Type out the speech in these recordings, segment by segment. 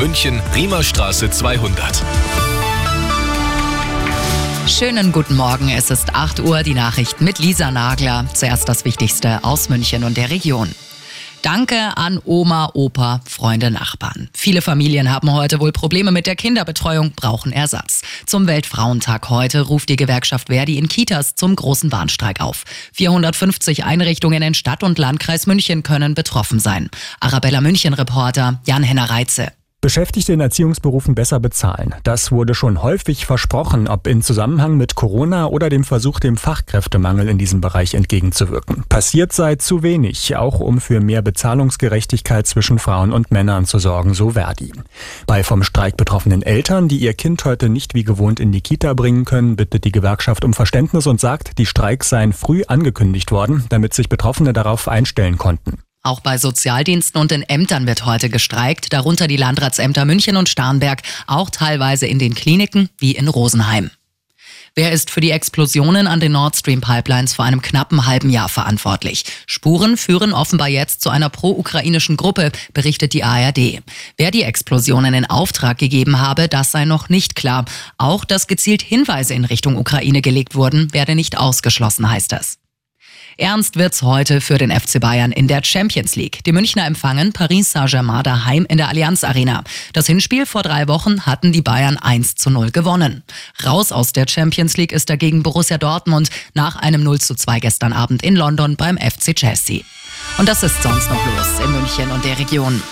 München, Riemerstraße 200. Schönen guten Morgen, es ist 8 Uhr, die Nachrichten mit Lisa Nagler. Zuerst das Wichtigste aus München und der Region. Danke an Oma, Opa, Freunde, Nachbarn. Viele Familien haben heute wohl Probleme mit der Kinderbetreuung, brauchen Ersatz. Zum Weltfrauentag heute ruft die Gewerkschaft Verdi in Kitas zum großen Warnstreik auf. 450 Einrichtungen in Stadt und Landkreis München können betroffen sein. Arabella München Reporter Jan-Henner Reitze. Beschäftigte in Erziehungsberufen besser bezahlen. Das wurde schon häufig versprochen, ob in Zusammenhang mit Corona oder dem Versuch, dem Fachkräftemangel in diesem Bereich entgegenzuwirken. Passiert sei zu wenig, auch um für mehr Bezahlungsgerechtigkeit zwischen Frauen und Männern zu sorgen, so Verdi. Bei vom Streik betroffenen Eltern, die ihr Kind heute nicht wie gewohnt in die Kita bringen können, bittet die Gewerkschaft um Verständnis und sagt, die Streiks seien früh angekündigt worden, damit sich Betroffene darauf einstellen konnten. Auch bei Sozialdiensten und in Ämtern wird heute gestreikt, darunter die Landratsämter München und Starnberg, auch teilweise in den Kliniken wie in Rosenheim. Wer ist für die Explosionen an den Nord Stream Pipelines vor einem knappen halben Jahr verantwortlich? Spuren führen offenbar jetzt zu einer pro-ukrainischen Gruppe, berichtet die ARD. Wer die Explosionen in Auftrag gegeben habe, das sei noch nicht klar. Auch dass gezielt Hinweise in Richtung Ukraine gelegt wurden, werde nicht ausgeschlossen, heißt es. Ernst wird's heute für den FC Bayern in der Champions League. Die Münchner empfangen Paris Saint-Germain daheim in der Allianz Arena. Das Hinspiel vor drei Wochen hatten die Bayern 1 zu 0 gewonnen. Raus aus der Champions League ist dagegen Borussia Dortmund nach einem 0 zu 2 gestern Abend in London beim FC Chelsea. Und das ist sonst noch los in München und der Region.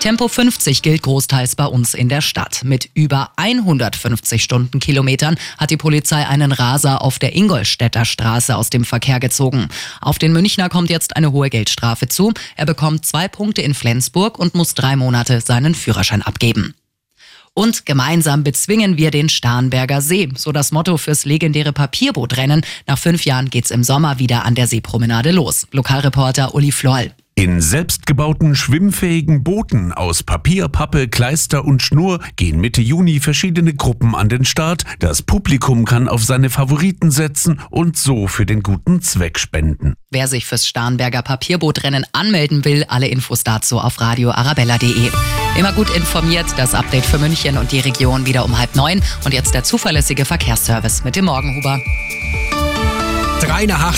Tempo 50 gilt großteils bei uns in der Stadt. Mit über 150 Stundenkilometern hat die Polizei einen Raser auf der Ingolstädter Straße aus dem Verkehr gezogen. Auf den Münchner kommt jetzt eine hohe Geldstrafe zu. Er bekommt zwei Punkte in Flensburg und muss drei Monate seinen Führerschein abgeben. Und gemeinsam bezwingen wir den Starnberger See. So das Motto fürs legendäre Papierbootrennen. Nach fünf Jahren geht's im Sommer wieder an der Seepromenade los. Lokalreporter Uli Floll. In selbstgebauten schwimmfähigen Booten aus Papier, Pappe, Kleister und Schnur gehen Mitte Juni verschiedene Gruppen an den Start. Das Publikum kann auf seine Favoriten setzen und so für den guten Zweck spenden. Wer sich fürs Starnberger Papierbootrennen anmelden will, alle Infos dazu auf radioarabella.de. Immer gut informiert, das Update für München und die Region wieder um halb neun und jetzt der zuverlässige Verkehrsservice mit dem Morgenhuber. Drei nach acht